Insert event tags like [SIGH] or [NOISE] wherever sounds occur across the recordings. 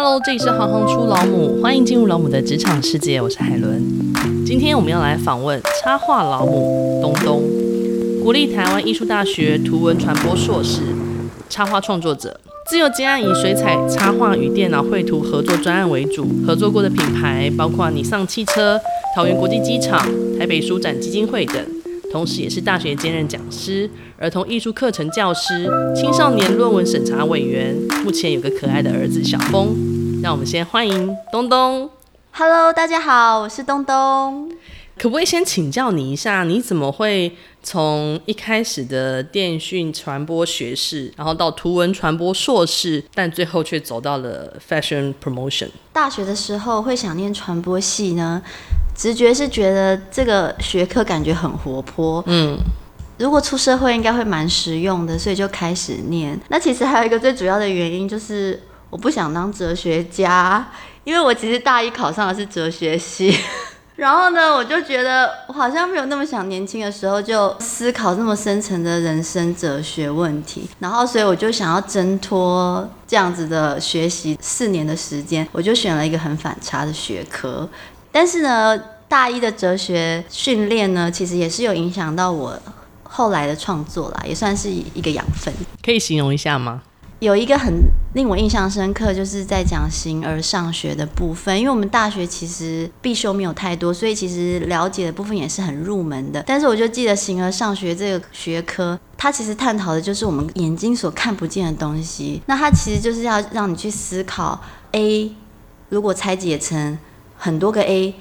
Hello，这里是行行出老母，欢迎进入老母的职场世界，我是海伦。今天我们要来访问插画老母东东，国立台湾艺术大学图文传播硕士，插画创作者。自由接案以水彩插画与电脑绘图合作专案为主，合作过的品牌包括尼桑汽车、桃园国际机场、台北书展基金会等。同时，也是大学兼任讲师、儿童艺术课程教师、青少年论文审查委员。目前有个可爱的儿子小峰。让我们先欢迎东东。Hello，大家好，我是东东。可不可以先请教你一下，你怎么会从一开始的电讯传播学士，然后到图文传播硕士，但最后却走到了 fashion promotion？大学的时候会想念传播系呢？直觉是觉得这个学科感觉很活泼，嗯，如果出社会应该会蛮实用的，所以就开始念。那其实还有一个最主要的原因就是我不想当哲学家，因为我其实大一考上的是哲学系，[LAUGHS] 然后呢，我就觉得我好像没有那么想年轻的时候就思考那么深层的人生哲学问题，然后所以我就想要挣脱这样子的学习四年的时间，我就选了一个很反差的学科。但是呢，大一的哲学训练呢，其实也是有影响到我后来的创作啦，也算是一个养分。可以形容一下吗？有一个很令我印象深刻，就是在讲形而上学的部分。因为我们大学其实必修没有太多，所以其实了解的部分也是很入门的。但是我就记得形而上学这个学科，它其实探讨的就是我们眼睛所看不见的东西。那它其实就是要让你去思考：A 如果拆解成很多个 A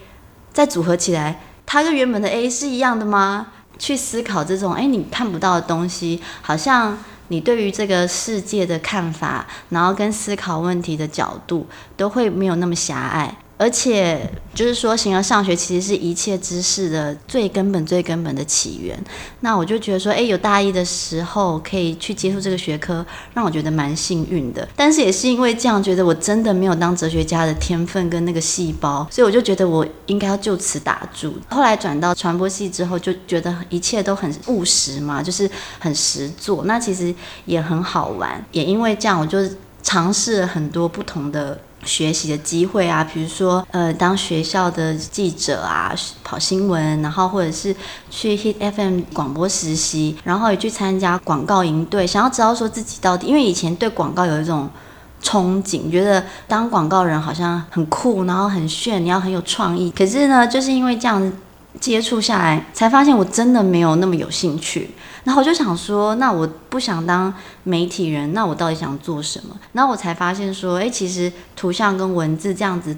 再组合起来，它跟原本的 A 是一样的吗？去思考这种哎，你看不到的东西，好像你对于这个世界的看法，然后跟思考问题的角度，都会没有那么狭隘。而且就是说，形而上学其实是一切知识的最根本、最根本的起源。那我就觉得说，哎，有大一的时候可以去接触这个学科，让我觉得蛮幸运的。但是也是因为这样，觉得我真的没有当哲学家的天分跟那个细胞，所以我就觉得我应该要就此打住。后来转到传播系之后，就觉得一切都很务实嘛，就是很实做。那其实也很好玩。也因为这样，我就尝试了很多不同的。学习的机会啊，比如说呃，当学校的记者啊，跑新闻，然后或者是去 Hit FM 广播实习，然后也去参加广告营队，想要知道说自己到底，因为以前对广告有一种憧憬，觉得当广告人好像很酷，然后很炫，你要很有创意。可是呢，就是因为这样接触下来，才发现我真的没有那么有兴趣。然后我就想说，那我不想当媒体人，那我到底想做什么？然后我才发现说，哎，其实图像跟文字这样子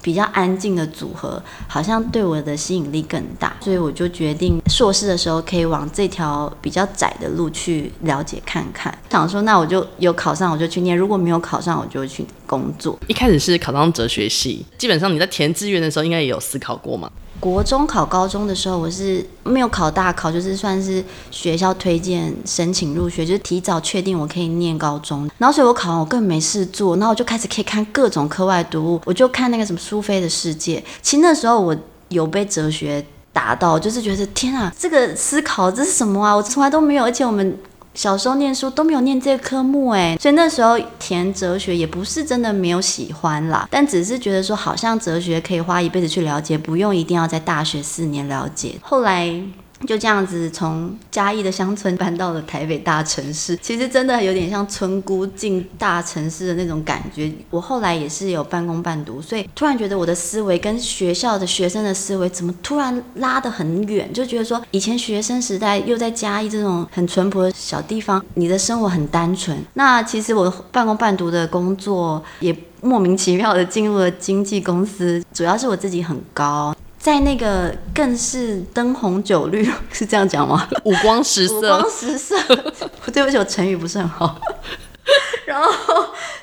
比较安静的组合，好像对我的吸引力更大。所以我就决定硕士的时候可以往这条比较窄的路去了解看看。想说，那我就有考上我就去念，如果没有考上我就去工作。一开始是考上哲学系，基本上你在填志愿的时候应该也有思考过吗？国中考高中的时候，我是没有考大考，就是算是学校推荐申请入学，就是提早确定我可以念高中。然后所以我考完，我根本没事做，然后我就开始可以看各种课外读物，我就看那个什么苏菲的世界。其实那时候我有被哲学打到，就是觉得天啊，这个思考这是什么啊？我从来都没有，而且我们。小时候念书都没有念这个科目诶，所以那时候填哲学也不是真的没有喜欢啦，但只是觉得说好像哲学可以花一辈子去了解，不用一定要在大学四年了解。后来。就这样子从嘉义的乡村搬到了台北大城市，其实真的有点像村姑进大城市的那种感觉。我后来也是有半工半读，所以突然觉得我的思维跟学校的学生的思维怎么突然拉得很远，就觉得说以前学生时代又在嘉义这种很淳朴的小地方，你的生活很单纯。那其实我半工半读的工作也莫名其妙的进入了经纪公司，主要是我自己很高。在那个更是灯红酒绿，[LAUGHS] 是这样讲吗？五光十色，五光十色。[LAUGHS] 对不起，我成语不是很好。[LAUGHS] 然后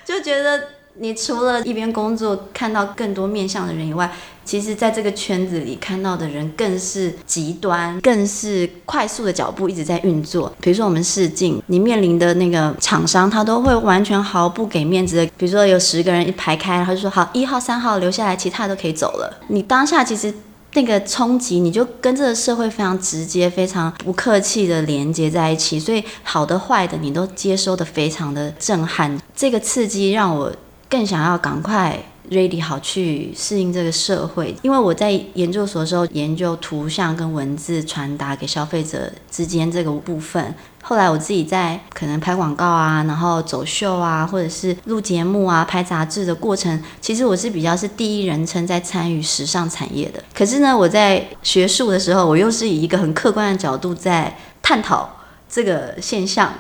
就觉得，你除了一边工作看到更多面向的人以外，其实在这个圈子里看到的人更是极端，更是快速的脚步一直在运作。比如说我们试镜，你面临的那个厂商，他都会完全毫不给面子的。比如说有十个人一排开，他就说好，一号、三号留下来，其他都可以走了。你当下其实。那个冲击，你就跟这个社会非常直接、非常不客气的连接在一起，所以好的、坏的，你都接收的非常的震撼。这个刺激让我更想要赶快 ready 好去适应这个社会。因为我在研究所的时候研究图像跟文字传达给消费者之间这个部分。后来我自己在可能拍广告啊，然后走秀啊，或者是录节目啊、拍杂志的过程，其实我是比较是第一人称在参与时尚产业的。可是呢，我在学术的时候，我又是以一个很客观的角度在探讨这个现象。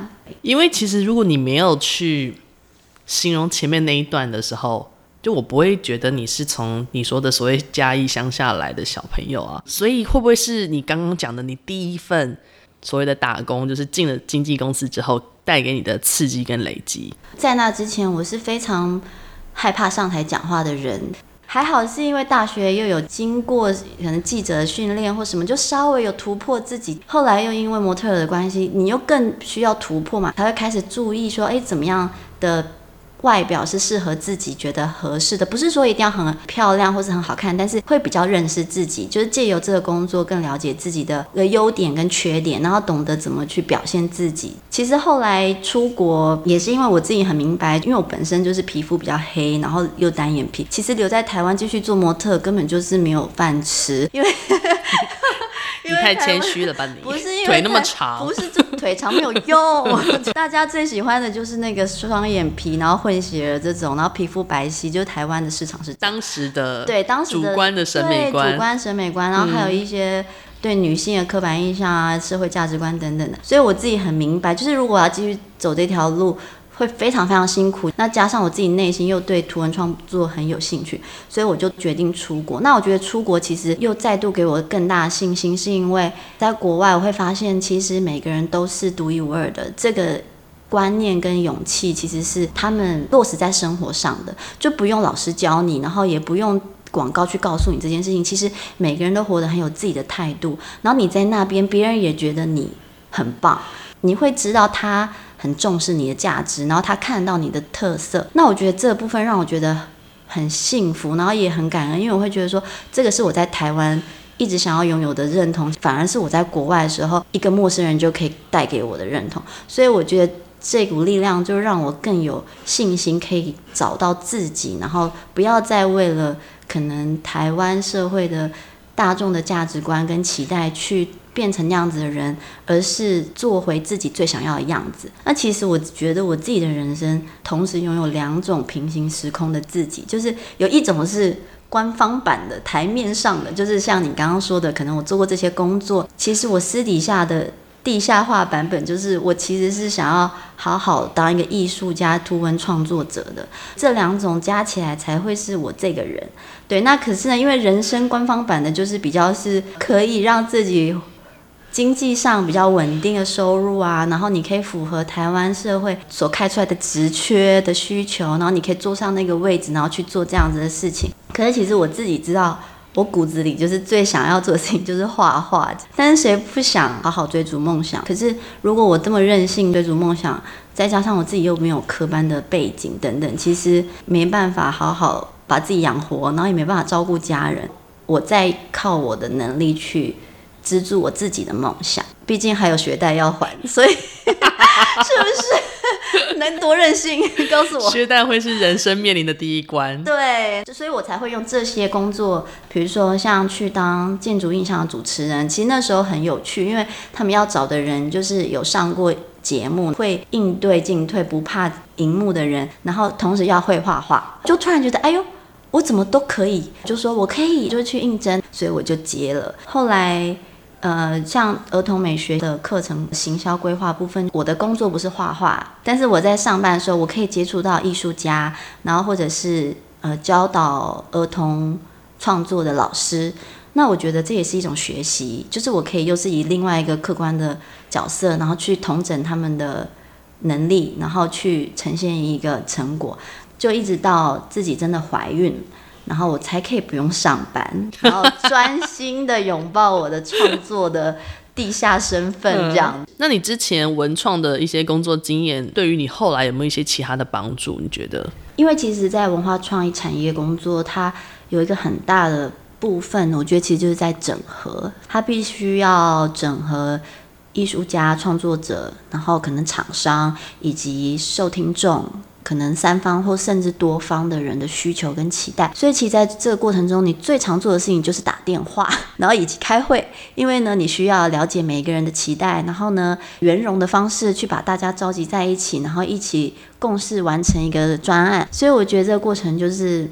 因为其实如果你没有去形容前面那一段的时候，就我不会觉得你是从你说的所谓嘉义乡下来的小朋友啊。所以会不会是你刚刚讲的你第一份？所谓的打工，就是进了经纪公司之后带给你的刺激跟累积。在那之前，我是非常害怕上台讲话的人。还好是因为大学又有经过可能记者训练或什么，就稍微有突破自己。后来又因为模特儿的关系，你又更需要突破嘛，才会开始注意说，哎，怎么样的。外表是适合自己觉得合适的，不是说一定要很漂亮或是很好看，但是会比较认识自己，就是借由这个工作更了解自己的优点跟缺点，然后懂得怎么去表现自己。其实后来出国也是因为我自己很明白，因为我本身就是皮肤比较黑，然后又单眼皮，其实留在台湾继续做模特根本就是没有饭吃，因为。[LAUGHS] 你太谦虚了吧你？不是因为腿那么长，不是这腿长没有用。[LAUGHS] [LAUGHS] 大家最喜欢的就是那个双眼皮，然后混血儿这种，然后皮肤白皙，就是台湾的市场是当时的对当时的主观的审美观，主观审美观，然后还有一些对女性的刻板印象啊、社会价值观等等的。所以我自己很明白，就是如果我要继续走这条路。会非常非常辛苦，那加上我自己内心又对图文创作很有兴趣，所以我就决定出国。那我觉得出国其实又再度给我更大的信心，是因为在国外我会发现，其实每个人都是独一无二的。这个观念跟勇气，其实是他们落实在生活上的，就不用老师教你，然后也不用广告去告诉你这件事情。其实每个人都活得很有自己的态度，然后你在那边，别人也觉得你很棒，你会知道他。很重视你的价值，然后他看到你的特色，那我觉得这部分让我觉得很幸福，然后也很感恩，因为我会觉得说，这个是我在台湾一直想要拥有的认同，反而是我在国外的时候，一个陌生人就可以带给我的认同，所以我觉得这股力量就让我更有信心，可以找到自己，然后不要再为了可能台湾社会的大众的价值观跟期待去。变成那样子的人，而是做回自己最想要的样子。那其实我觉得我自己的人生，同时拥有两种平行时空的自己，就是有一种是官方版的台面上的，就是像你刚刚说的，可能我做过这些工作，其实我私底下的地下化版本，就是我其实是想要好好当一个艺术家、图文创作者的。这两种加起来才会是我这个人。对，那可是呢，因为人生官方版的，就是比较是可以让自己。经济上比较稳定的收入啊，然后你可以符合台湾社会所开出来的职缺的需求，然后你可以坐上那个位置，然后去做这样子的事情。可是其实我自己知道，我骨子里就是最想要做的事情就是画画。但是谁不想好好追逐梦想？可是如果我这么任性追逐梦想，再加上我自己又没有科班的背景等等，其实没办法好好把自己养活，然后也没办法照顾家人。我在靠我的能力去。资助我自己的梦想，毕竟还有学贷要还，[LAUGHS] 所以 [LAUGHS] 是不是能多任性？告诉我，学贷会是人生面临的第一关。对，所以我才会用这些工作，比如说像去当建筑印象的主持人，其实那时候很有趣，因为他们要找的人就是有上过节目、会应对进退、不怕荧幕的人，然后同时要会画画，就突然觉得，哎呦。我怎么都可以，就说我可以，就去应征，所以我就接了。后来，呃，像儿童美学的课程行销规划部分，我的工作不是画画，但是我在上班的时候，我可以接触到艺术家，然后或者是呃教导儿童创作的老师。那我觉得这也是一种学习，就是我可以又是以另外一个客观的角色，然后去统整他们的能力，然后去呈现一个成果。就一直到自己真的怀孕，然后我才可以不用上班，[LAUGHS] 然后专心的拥抱我的创作的地下身份，这样、嗯。那你之前文创的一些工作经验，对于你后来有没有一些其他的帮助？你觉得？因为其实，在文化创意产业工作，它有一个很大的部分，我觉得其实就是在整合，它必须要整合艺术家、创作者，然后可能厂商以及受听众。可能三方或甚至多方的人的需求跟期待，所以其实在这个过程中，你最常做的事情就是打电话，[LAUGHS] 然后以及开会，因为呢，你需要了解每一个人的期待，然后呢，圆融的方式去把大家召集在一起，然后一起共事完成一个专案。所以我觉得这个过程就是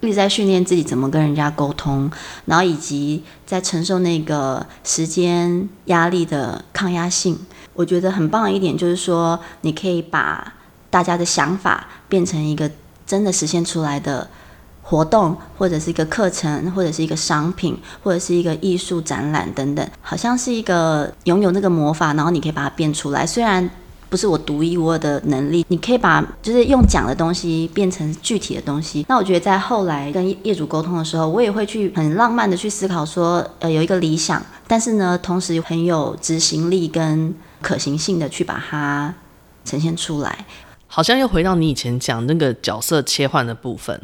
一直在训练自己怎么跟人家沟通，然后以及在承受那个时间压力的抗压性。我觉得很棒的一点就是说，你可以把大家的想法变成一个真的实现出来的活动，或者是一个课程，或者是一个商品，或者是一个艺术展览等等，好像是一个拥有那个魔法，然后你可以把它变出来。虽然不是我独一无二的能力，你可以把就是用讲的东西变成具体的东西。那我觉得在后来跟业主沟通的时候，我也会去很浪漫的去思考说，呃，有一个理想，但是呢，同时很有执行力跟可行性的去把它呈现出来。好像又回到你以前讲那个角色切换的部分，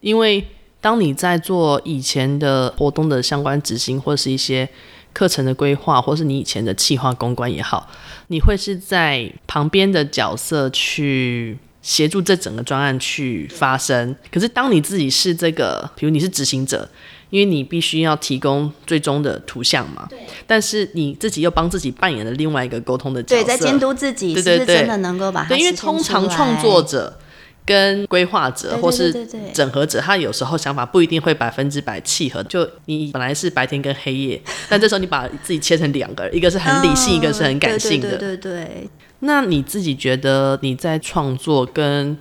因为当你在做以前的活动的相关执行，或者是一些课程的规划，或是你以前的企划公关也好，你会是在旁边的角色去协助这整个专案去发生。可是当你自己是这个，比如你是执行者。因为你必须要提供最终的图像嘛，对。但是你自己又帮自己扮演了另外一个沟通的角色，对，在监督自己，对对对，是真的能够把它。对，因为通常创作者跟规划者或是整合者，他有时候想法不一定会百分之百契合。就你本来是白天跟黑夜，但这时候你把自己切成两个，一个是很理性，一个是很感性的。对对对对。那你自己觉得你在创作跟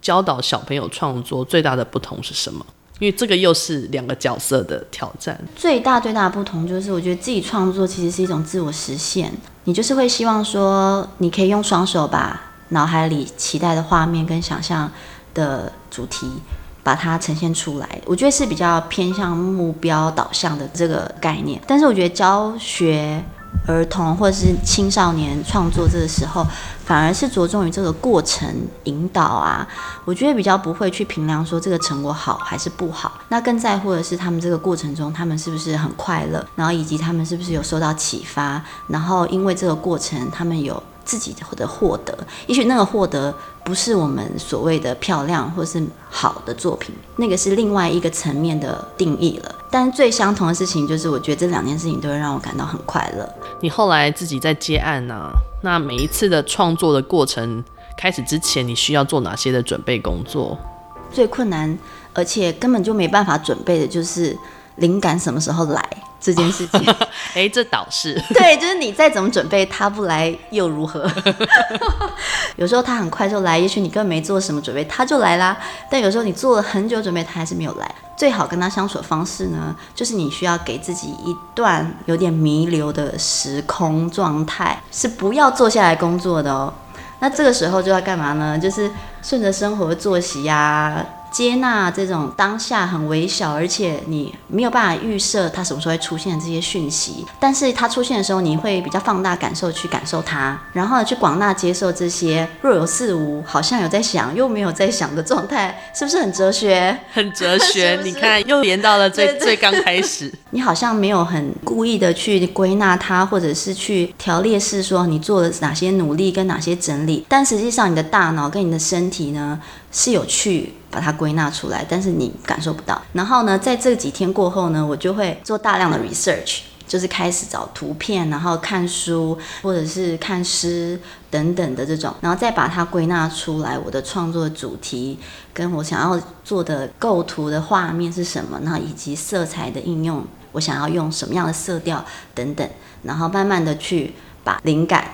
教导小朋友创作最大的不同是什么？因为这个又是两个角色的挑战。最大最大的不同就是，我觉得自己创作其实是一种自我实现。你就是会希望说，你可以用双手把脑海里期待的画面跟想象的主题，把它呈现出来。我觉得是比较偏向目标导向的这个概念。但是我觉得教学。儿童或者是青少年创作这个时候，反而是着重于这个过程引导啊。我觉得比较不会去评量说这个成果好还是不好，那更在乎的是他们这个过程中，他们是不是很快乐，然后以及他们是不是有受到启发，然后因为这个过程，他们有。自己的获得，也许那个获得不是我们所谓的漂亮或是好的作品，那个是另外一个层面的定义了。但最相同的事情就是，我觉得这两件事情都会让我感到很快乐。你后来自己在接案呢、啊？那每一次的创作的过程开始之前，你需要做哪些的准备工作？最困难，而且根本就没办法准备的，就是灵感什么时候来。这件事情，哎、欸，这倒是对，就是你再怎么准备，他不来又如何？[LAUGHS] 有时候他很快就来，也许你根本没做什么准备，他就来啦。但有时候你做了很久准备，他还是没有来。最好跟他相处的方式呢，就是你需要给自己一段有点弥留的时空状态，是不要坐下来工作的哦。那这个时候就要干嘛呢？就是顺着生活作息呀、啊。接纳这种当下很微小，而且你没有办法预设它什么时候会出现的这些讯息，但是它出现的时候，你会比较放大感受去感受它，然后呢，去广纳接受这些若有似无，好像有在想又没有在想的状态，是不是很哲学？[LAUGHS] 很哲学，是是你看又连到了最 [LAUGHS] 最刚开始，你好像没有很故意的去归纳它，或者是去条列式说你做了哪些努力跟哪些整理，但实际上你的大脑跟你的身体呢，是有去把它归纳出来，但是你感受不到。然后呢，在这几天过后呢，我就会做大量的 research，就是开始找图片，然后看书或者是看诗等等的这种，然后再把它归纳出来。我的创作主题跟我想要做的构图的画面是什么？然后以及色彩的应用，我想要用什么样的色调等等，然后慢慢的去把灵感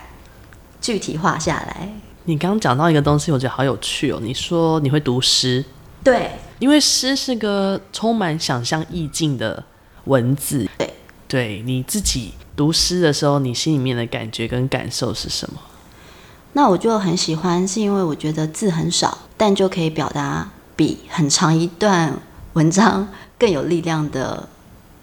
具体化下来。你刚刚讲到一个东西，我觉得好有趣哦。你说你会读诗，对，因为诗是个充满想象意境的文字。对，对，你自己读诗的时候，你心里面的感觉跟感受是什么？那我就很喜欢，是因为我觉得字很少，但就可以表达比很长一段文章更有力量的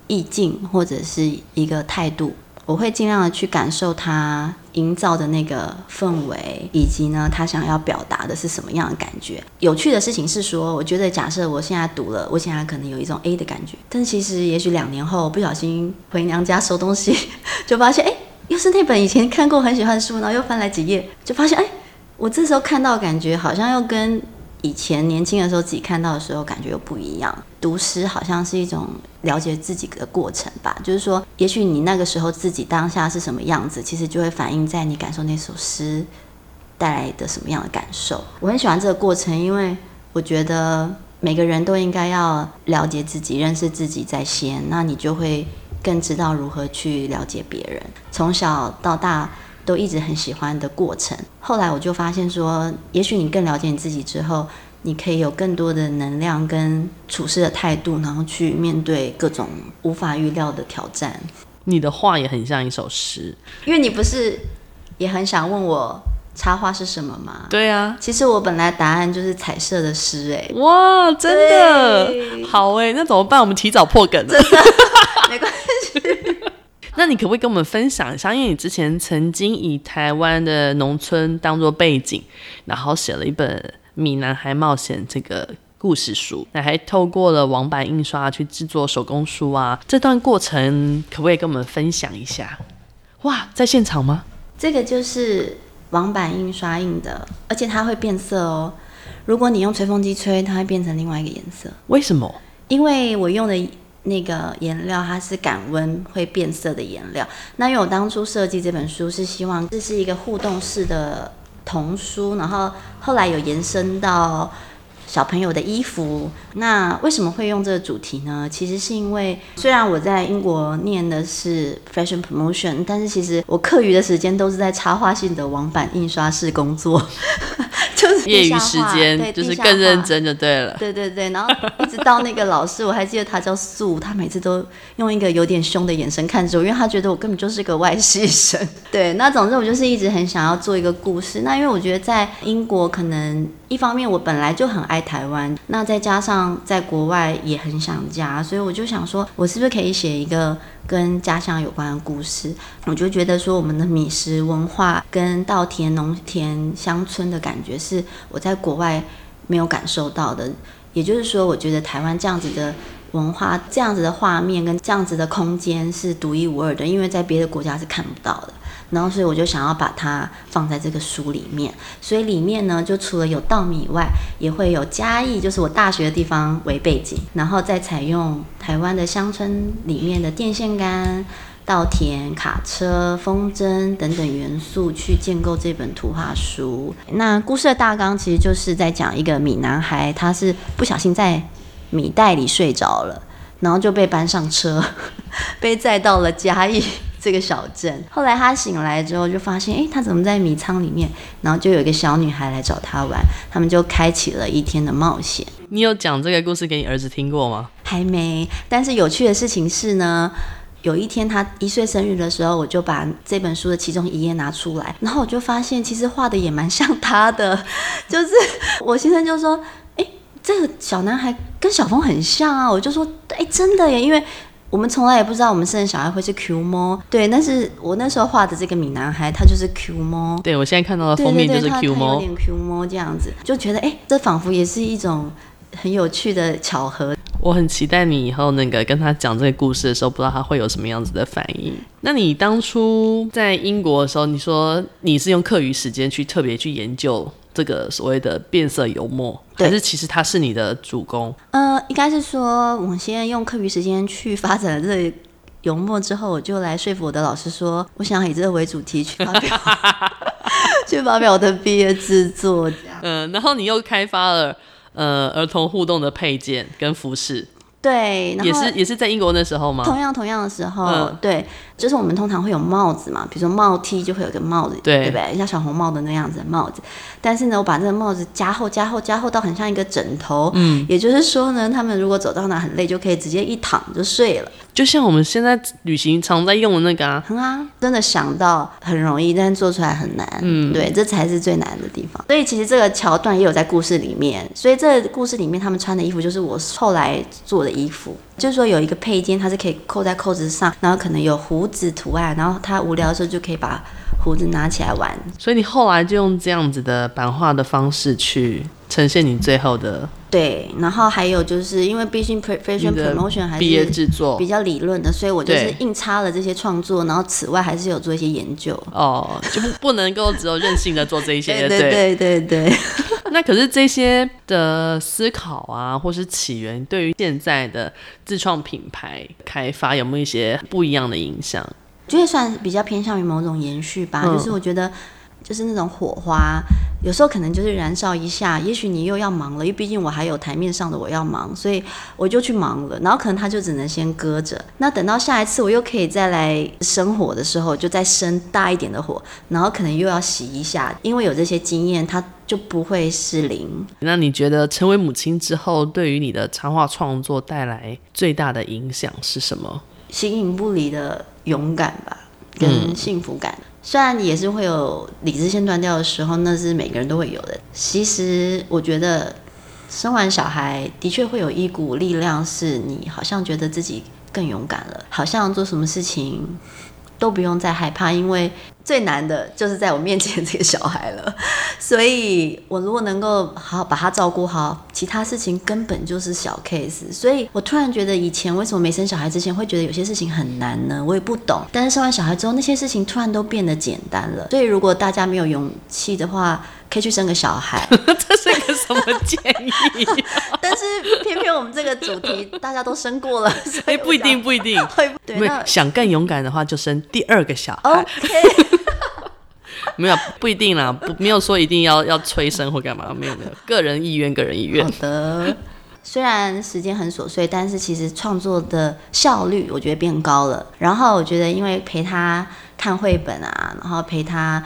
意境，或者是一个态度。我会尽量的去感受他营造的那个氛围，以及呢，他想要表达的是什么样的感觉。有趣的事情是说，我觉得假设我现在读了，我现在可能有一种 A 的感觉，但其实也许两年后不小心回娘家收东西，就发现哎，又是那本以前看过很喜欢的书，然后又翻来几页，就发现哎，我这时候看到，感觉好像又跟以前年轻的时候自己看到的时候感觉又不一样。读诗好像是一种了解自己的过程吧，就是说，也许你那个时候自己当下是什么样子，其实就会反映在你感受那首诗带来的什么样的感受。我很喜欢这个过程，因为我觉得每个人都应该要了解自己、认识自己在先，那你就会更知道如何去了解别人。从小到大。都一直很喜欢的过程。后来我就发现说，也许你更了解你自己之后，你可以有更多的能量跟处事的态度，然后去面对各种无法预料的挑战。你的话也很像一首诗，因为你不是也很想问我插画是什么吗？对啊，其实我本来答案就是彩色的诗。哎，哇，真的好哎，那怎么办？我们提早破梗了，真的 [LAUGHS] 没关系。那你可不可以跟我们分享一下？因为你之前曾经以台湾的农村当做背景，然后写了一本《米男孩冒险》这个故事书，那还透过了网版印刷去制作手工书啊。这段过程可不可以跟我们分享一下？哇，在现场吗？这个就是网版印刷印的，而且它会变色哦。如果你用吹风机吹，它会变成另外一个颜色。为什么？因为我用的。那个颜料它是感温会变色的颜料。那因为我当初设计这本书是希望这是一个互动式的童书，然后后来有延伸到小朋友的衣服。那为什么会用这个主题呢？其实是因为虽然我在英国念的是 fashion promotion，但是其实我课余的时间都是在插画性的网版印刷室工作。就是业余时间，就是更认真就对了。对对对，然后一直到那个老师，我还记得他叫素，他每次都用一个有点凶的眼神看着我，因为他觉得我根本就是个外系生。[LAUGHS] 对，那总之我就是一直很想要做一个故事。那因为我觉得在英国，可能一方面我本来就很爱台湾，那再加上在国外也很想家，所以我就想说，我是不是可以写一个。跟家乡有关的故事，我就觉得说我们的米食文化跟稻田、农田、乡村的感觉是我在国外没有感受到的。也就是说，我觉得台湾这样子的文化、这样子的画面跟这样子的空间是独一无二的，因为在别的国家是看不到的。然后，所以我就想要把它放在这个书里面。所以里面呢，就除了有稻米以外，也会有嘉义，就是我大学的地方为背景，然后再采用台湾的乡村里面的电线杆、稻田、卡车、风筝等等元素去建构这本图画书。那故事的大纲其实就是在讲一个米男孩，他是不小心在米袋里睡着了，然后就被搬上车，[LAUGHS] 被载到了嘉义。这个小镇，后来他醒来之后就发现，诶，他怎么在米仓里面？然后就有一个小女孩来找他玩，他们就开启了一天的冒险。你有讲这个故事给你儿子听过吗？还没。但是有趣的事情是呢，有一天他一岁生日的时候，我就把这本书的其中一页拿出来，然后我就发现其实画的也蛮像他的，就是我先生就说，诶，这个小男孩跟小峰很像啊，我就说，哎，真的耶，因为。我们从来也不知道我们生的小孩会是 Q 猫，对，但是我那时候画的这个米男孩，他就是 Q 猫。对，我现在看到的封面就是 Q 猫，有点 Q 猫这样子，就觉得哎，这仿佛也是一种很有趣的巧合。我很期待你以后那个跟他讲这个故事的时候，不知道他会有什么样子的反应。那你当初在英国的时候，你说你是用课余时间去特别去研究。这个所谓的变色油墨，还是其实他是你的主攻？呃，应该是说，我现在用课余时间去发展了这个油墨之后，我就来说服我的老师说，我想以这个为主题去发表，[LAUGHS] 去发表我的毕业制作。嗯、呃，然后你又开发了呃儿童互动的配件跟服饰。对，也是也是在英国那时候吗？同样同样的时候，嗯、对，就是我们通常会有帽子嘛，比如说帽 T 就会有个帽子，对，对不对？像小红帽的那样子的帽子。但是呢，我把这个帽子加厚、加厚、加厚到很像一个枕头。嗯，也就是说呢，他们如果走到哪很累，就可以直接一躺就睡了。就像我们现在旅行常在用的那个啊，很啊，真的想到很容易，但是做出来很难。嗯，对，这才是最难的地方。所以其实这个桥段也有在故事里面。所以这故事里面他们穿的衣服就是我后来做的衣服，就是说有一个配件，它是可以扣在扣子上，然后可能有胡子图案，然后他无聊的时候就可以把胡子拿起来玩。所以你后来就用这样子的版画的方式去呈现你最后的对，然后还有就是因为毕竟 fashion promotion 还是毕业制作比较理论的，所以我就是硬插了这些创作，然后此外还是有做一些研究。哦，就不不能够只有任性的做这一些，对对对对。那可是这些的思考啊，或是起源，对于现在的自创品牌开发有没有一些不一样的影响？就会算比较偏向于某种延续吧，嗯、就是我觉得。就是那种火花，有时候可能就是燃烧一下，也许你又要忙了，因为毕竟我还有台面上的我要忙，所以我就去忙了。然后可能他就只能先搁着。那等到下一次我又可以再来生火的时候，就再生大一点的火，然后可能又要洗一下，因为有这些经验，它就不会失灵。那你觉得成为母亲之后，对于你的插画创作带来最大的影响是什么？形影不离的勇敢吧，跟幸福感。嗯虽然也是会有理智线断掉的时候，那是每个人都会有的。其实我觉得生完小孩的确会有一股力量，是你好像觉得自己更勇敢了，好像做什么事情都不用再害怕，因为最难的就是在我面前这个小孩了。[LAUGHS] 所以我如果能够好好把他照顾好，其他事情根本就是小 case。所以我突然觉得，以前为什么没生小孩之前会觉得有些事情很难呢？我也不懂。但是生完小孩之后，那些事情突然都变得简单了。所以如果大家没有勇气的话，可以去生个小孩。[LAUGHS] 这是一个什么建议？[LAUGHS] 但是偏偏我们这个主题 [LAUGHS] 大家都生过了，所以、欸、不一定不一定。会对，想更勇敢的话，就生第二个小孩。OK。没有不一定啦，不没有说一定要要催生或干嘛，没有没有，个人意愿个人意愿。好的，虽然时间很琐碎，但是其实创作的效率我觉得变高了。然后我觉得因为陪他看绘本啊，然后陪他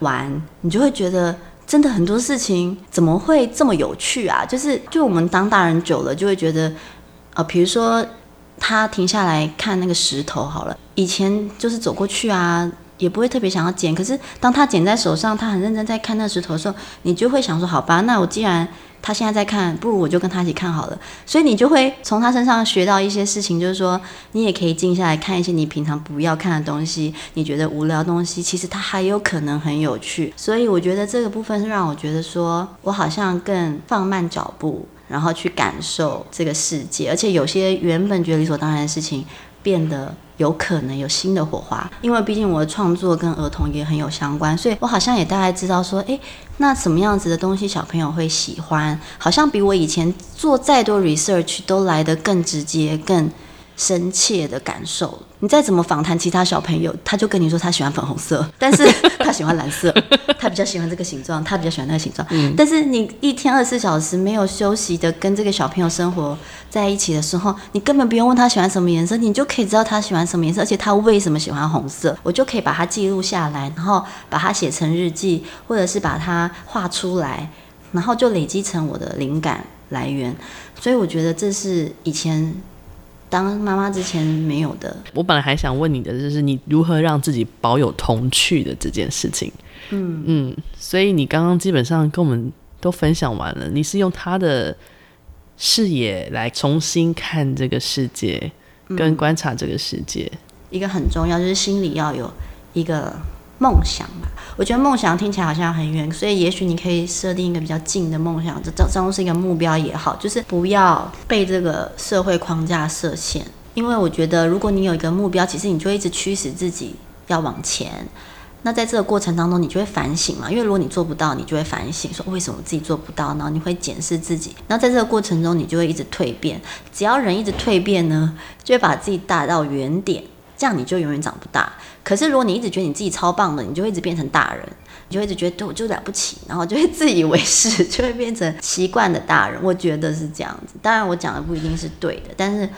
玩，你就会觉得真的很多事情怎么会这么有趣啊？就是就我们当大人久了，就会觉得呃，比如说他停下来看那个石头好了，以前就是走过去啊。也不会特别想要捡，可是当他捡在手上，他很认真在看那石头的时候，你就会想说：好吧，那我既然他现在在看，不如我就跟他一起看好了。所以你就会从他身上学到一些事情，就是说你也可以静下来看一些你平常不要看的东西，你觉得无聊的东西，其实它还有可能很有趣。所以我觉得这个部分是让我觉得说我好像更放慢脚步，然后去感受这个世界，而且有些原本觉得理所当然的事情，变得有可能有新的火花，因为毕竟我的创作跟儿童也很有相关，所以我好像也大概知道说，诶，那什么样子的东西小朋友会喜欢，好像比我以前做再多 research 都来得更直接、更深切的感受。你再怎么访谈其他小朋友，他就跟你说他喜欢粉红色，但是 [LAUGHS] 他喜欢蓝色，他比较喜欢这个形状，他比较喜欢那个形状。嗯。但是你一天二十四小时没有休息的跟这个小朋友生活在一起的时候，你根本不用问他喜欢什么颜色，你就可以知道他喜欢什么颜色，而且他为什么喜欢红色，我就可以把它记录下来，然后把它写成日记，或者是把它画出来，然后就累积成我的灵感来源。所以我觉得这是以前。当妈妈之前没有的，我本来还想问你的，就是你如何让自己保有童趣的这件事情。嗯嗯，所以你刚刚基本上跟我们都分享完了，你是用他的视野来重新看这个世界，跟观察这个世界。嗯，一个很重要就是心里要有一个。梦想吧，我觉得梦想听起来好像很远，所以也许你可以设定一个比较近的梦想，这这当是一个目标也好，就是不要被这个社会框架设限。因为我觉得，如果你有一个目标，其实你就一直驱使自己要往前。那在这个过程当中，你就会反省嘛，因为如果你做不到，你就会反省，说为什么自己做不到，然后你会检视自己。然后在这个过程中，你就会一直蜕变。只要人一直蜕变呢，就会把自己带到原点。这样你就永远长不大。可是如果你一直觉得你自己超棒的，你就会一直变成大人，你就会一直觉得对我就了不起，然后就会自以为是，[LAUGHS] 就会变成习惯的大人。我觉得是这样子。当然我讲的不一定是对的，但是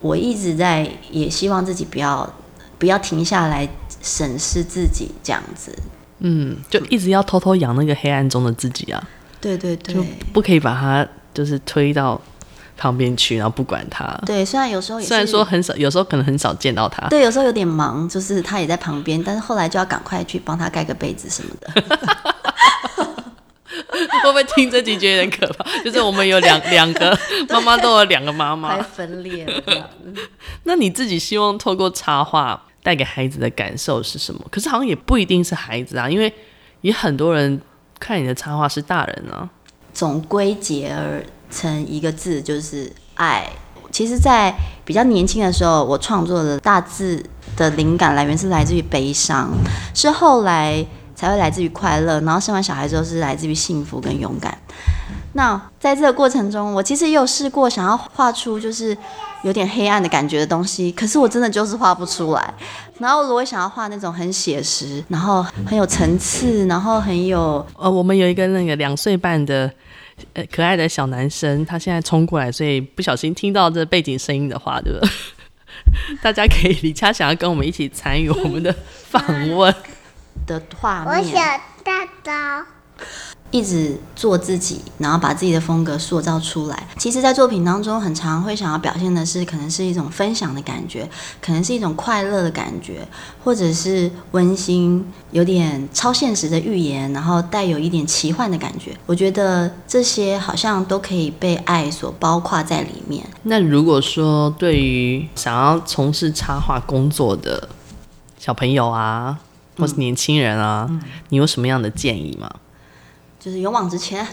我一直在也希望自己不要不要停下来审视自己这样子。嗯，就一直要偷偷养那个黑暗中的自己啊。对对对，就不可以把它就是推到。旁边去，然后不管他。对，虽然有时候也虽然说很少，有时候可能很少见到他。对，有时候有点忙，就是他也在旁边，但是后来就要赶快去帮他盖个被子什么的。[LAUGHS] 会不会听这几句有点可怕？就是我们有两 [LAUGHS] 两个妈妈，都有两个妈妈，还分裂了。[LAUGHS] 那你自己希望透过插画带给孩子的感受是什么？可是好像也不一定是孩子啊，因为也很多人看你的插画是大人啊。总归结而。成一个字，就是爱。其实，在比较年轻的时候，我创作的大字的灵感来源是来自于悲伤，是后来才会来自于快乐，然后生完小孩之后是来自于幸福跟勇敢。那在这个过程中，我其实也有试过想要画出就是有点黑暗的感觉的东西，可是我真的就是画不出来。然后我也想要画那种很写实，然后很有层次，然后很有……呃，我们有一个那个两岁半的。呃，可爱的小男生，他现在冲过来，所以不小心听到这背景声音的话，对不对？[LAUGHS] 大家可以李佳想要跟我们一起参与我们的访问的画面。我想大刀。一直做自己，然后把自己的风格塑造出来。其实，在作品当中，很常会想要表现的是，可能是一种分享的感觉，可能是一种快乐的感觉，或者是温馨、有点超现实的预言，然后带有一点奇幻的感觉。我觉得这些好像都可以被爱所包括在里面。那如果说对于想要从事插画工作的小朋友啊，或是年轻人啊，嗯、你有什么样的建议吗？就是勇往直前，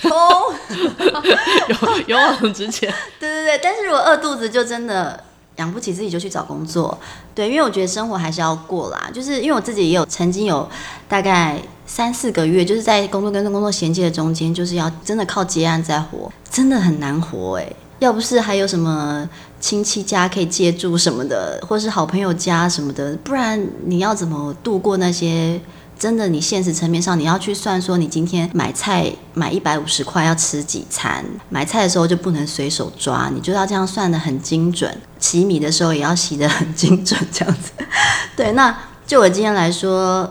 冲！[LAUGHS] 勇勇往直前。[LAUGHS] 对对对，但是如果饿肚子，就真的养不起自己，就去找工作。对，因为我觉得生活还是要过啦。就是因为我自己也有曾经有大概三四个月，就是在工作跟工作衔接的中间，就是要真的靠接案在活，真的很难活哎。要不是还有什么亲戚家可以借住什么的，或是好朋友家什么的，不然你要怎么度过那些？真的，你现实层面上，你要去算说，你今天买菜买一百五十块要吃几餐？买菜的时候就不能随手抓，你就要这样算得很精准。洗米的时候也要洗得很精准，这样子。[LAUGHS] 对，那就我今天来说，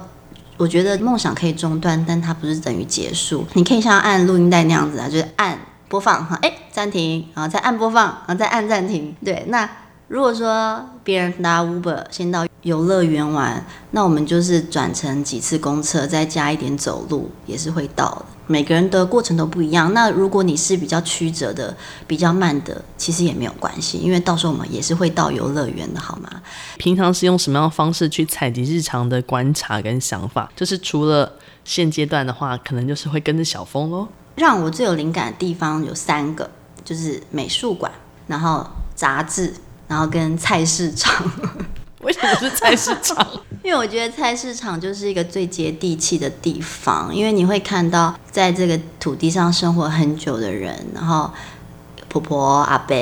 我觉得梦想可以中断，但它不是等于结束。你可以像按录音带那样子啊，就是按播放哈，哎，暂停，然后再按播放，然后再按暂停。对，那。如果说别人拿 Uber 先到游乐园玩，那我们就是转乘几次公车，再加一点走路，也是会到的。每个人的过程都不一样。那如果你是比较曲折的、比较慢的，其实也没有关系，因为到时候我们也是会到游乐园的，好吗？平常是用什么样的方式去采集日常的观察跟想法？就是除了现阶段的话，可能就是会跟着小峰喽。让我最有灵感的地方有三个，就是美术馆，然后杂志。然后跟菜市场，[LAUGHS] 为什么是菜市场？因为我觉得菜市场就是一个最接地气的地方，因为你会看到在这个土地上生活很久的人，然后婆婆阿伯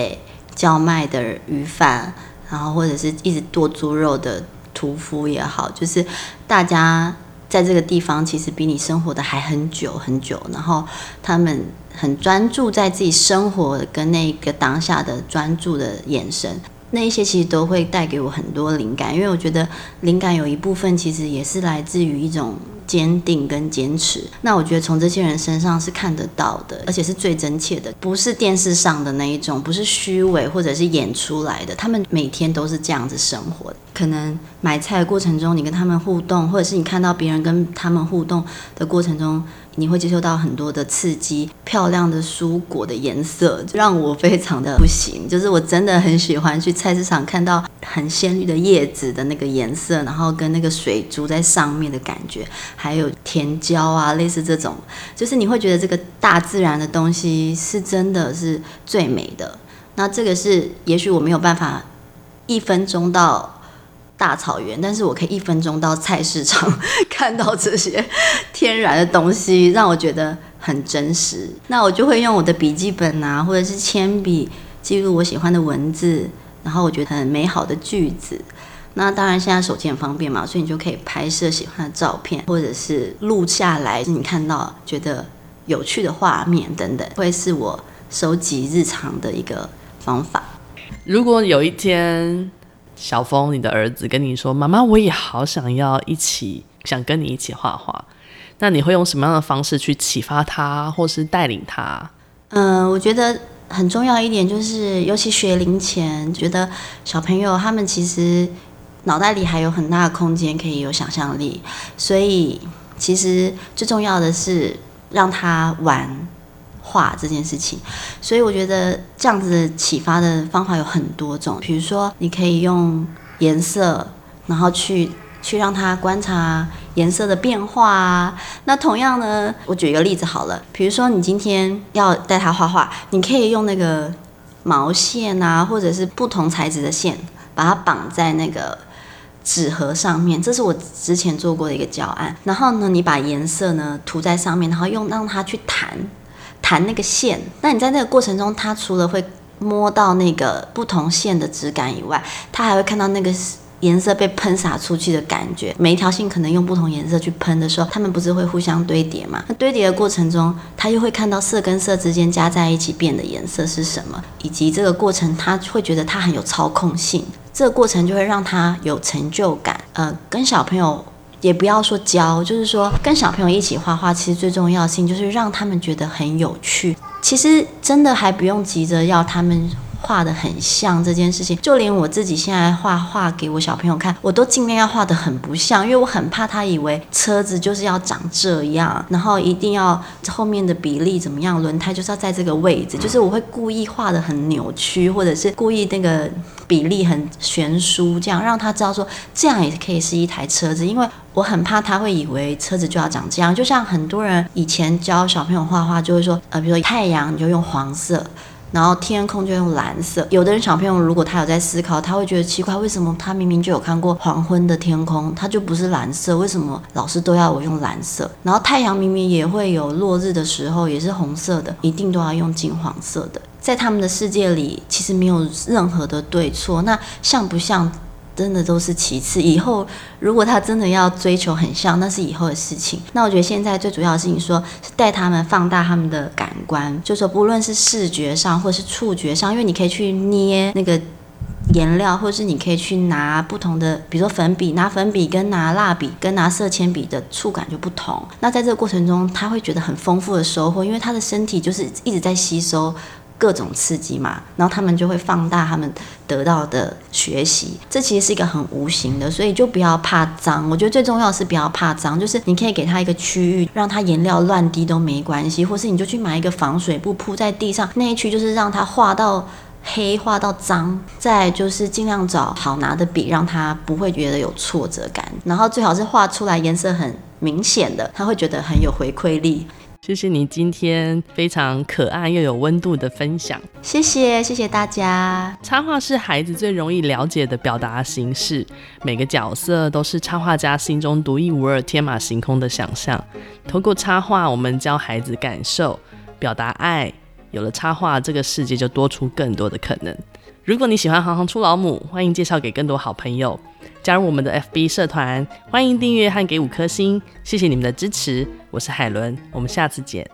叫卖的鱼贩，然后或者是一直剁猪肉的屠夫也好，就是大家在这个地方其实比你生活的还很久很久，然后他们。很专注在自己生活跟那个当下的专注的眼神，那一些其实都会带给我很多灵感，因为我觉得灵感有一部分其实也是来自于一种。坚定跟坚持，那我觉得从这些人身上是看得到的，而且是最真切的，不是电视上的那一种，不是虚伪或者是演出来的。他们每天都是这样子生活的。可能买菜的过程中，你跟他们互动，或者是你看到别人跟他们互动的过程中，你会接受到很多的刺激。漂亮的蔬果的颜色 [LAUGHS] 让我非常的不行，就是我真的很喜欢去菜市场看到很鲜绿的叶子的那个颜色，然后跟那个水珠在上面的感觉。还有甜椒啊，类似这种，就是你会觉得这个大自然的东西是真的是最美的。那这个是，也许我没有办法一分钟到大草原，但是我可以一分钟到菜市场 [LAUGHS] 看到这些天然的东西，让我觉得很真实。那我就会用我的笔记本啊，或者是铅笔记录我喜欢的文字，然后我觉得很美好的句子。那当然，现在手机很方便嘛，所以你就可以拍摄喜欢的照片，或者是录下来，你看到觉得有趣的画面等等，会是我收集日常的一个方法。如果有一天，小峰，你的儿子跟你说：“妈妈，我也好想要一起，想跟你一起画画。”那你会用什么样的方式去启发他，或是带领他？嗯，我觉得很重要一点就是，尤其学龄前，觉得小朋友他们其实。脑袋里还有很大的空间可以有想象力，所以其实最重要的是让他玩画这件事情。所以我觉得这样子启发的方法有很多种，比如说你可以用颜色，然后去去让他观察颜色的变化啊。那同样呢，我举一个例子好了，比如说你今天要带他画画，你可以用那个毛线啊，或者是不同材质的线，把它绑在那个纸盒上面。这是我之前做过的一个教案。然后呢，你把颜色呢涂在上面，然后用让他去弹弹那个线。那你在那个过程中，他除了会摸到那个不同线的质感以外，他还会看到那个。颜色被喷洒出去的感觉，每一条线可能用不同颜色去喷的时候，它们不是会互相堆叠吗？那堆叠的过程中，他又会看到色跟色之间加在一起变的颜色是什么，以及这个过程他会觉得他很有操控性，这个过程就会让他有成就感。呃，跟小朋友也不要说教，就是说跟小朋友一起画画，其实最重要性就是让他们觉得很有趣。其实真的还不用急着要他们。画的很像这件事情，就连我自己现在画画给我小朋友看，我都尽量要画的很不像，因为我很怕他以为车子就是要长这样，然后一定要后面的比例怎么样，轮胎就是要在这个位置，就是我会故意画的很扭曲，或者是故意那个比例很悬殊，这样让他知道说这样也可以是一台车子，因为我很怕他会以为车子就要长这样，就像很多人以前教小朋友画画就会说，呃，比如说太阳你就用黄色。然后天空就用蓝色。有的人小朋友如果他有在思考，他会觉得奇怪，为什么他明明就有看过黄昏的天空，他就不是蓝色？为什么老师都要我用蓝色？然后太阳明明也会有落日的时候，也是红色的，一定都要用金黄色的？在他们的世界里，其实没有任何的对错。那像不像？真的都是其次，以后如果他真的要追求很像，那是以后的事情。那我觉得现在最主要的事情说，是带他们放大他们的感官，就说不论是视觉上或是触觉上，因为你可以去捏那个颜料，或者是你可以去拿不同的，比如说粉笔，拿粉笔跟拿蜡笔跟拿色铅笔的触感就不同。那在这个过程中，他会觉得很丰富的收获，因为他的身体就是一直在吸收。各种刺激嘛，然后他们就会放大他们得到的学习，这其实是一个很无形的，所以就不要怕脏。我觉得最重要的是不要怕脏，就是你可以给他一个区域，让他颜料乱滴都没关系，或是你就去买一个防水布铺在地上，那一区就是让他画到黑，画到脏，再就是尽量找好拿的笔，让他不会觉得有挫折感，然后最好是画出来颜色很明显的，他会觉得很有回馈力。谢谢你今天非常可爱又有温度的分享。谢谢，谢谢大家。插画是孩子最容易了解的表达形式，每个角色都是插画家心中独一无二、天马行空的想象。透过插画，我们教孩子感受、表达爱。有了插画，这个世界就多出更多的可能。如果你喜欢行行出老母，欢迎介绍给更多好朋友，加入我们的 FB 社团，欢迎订阅和给五颗星，谢谢你们的支持。我是海伦，我们下次见。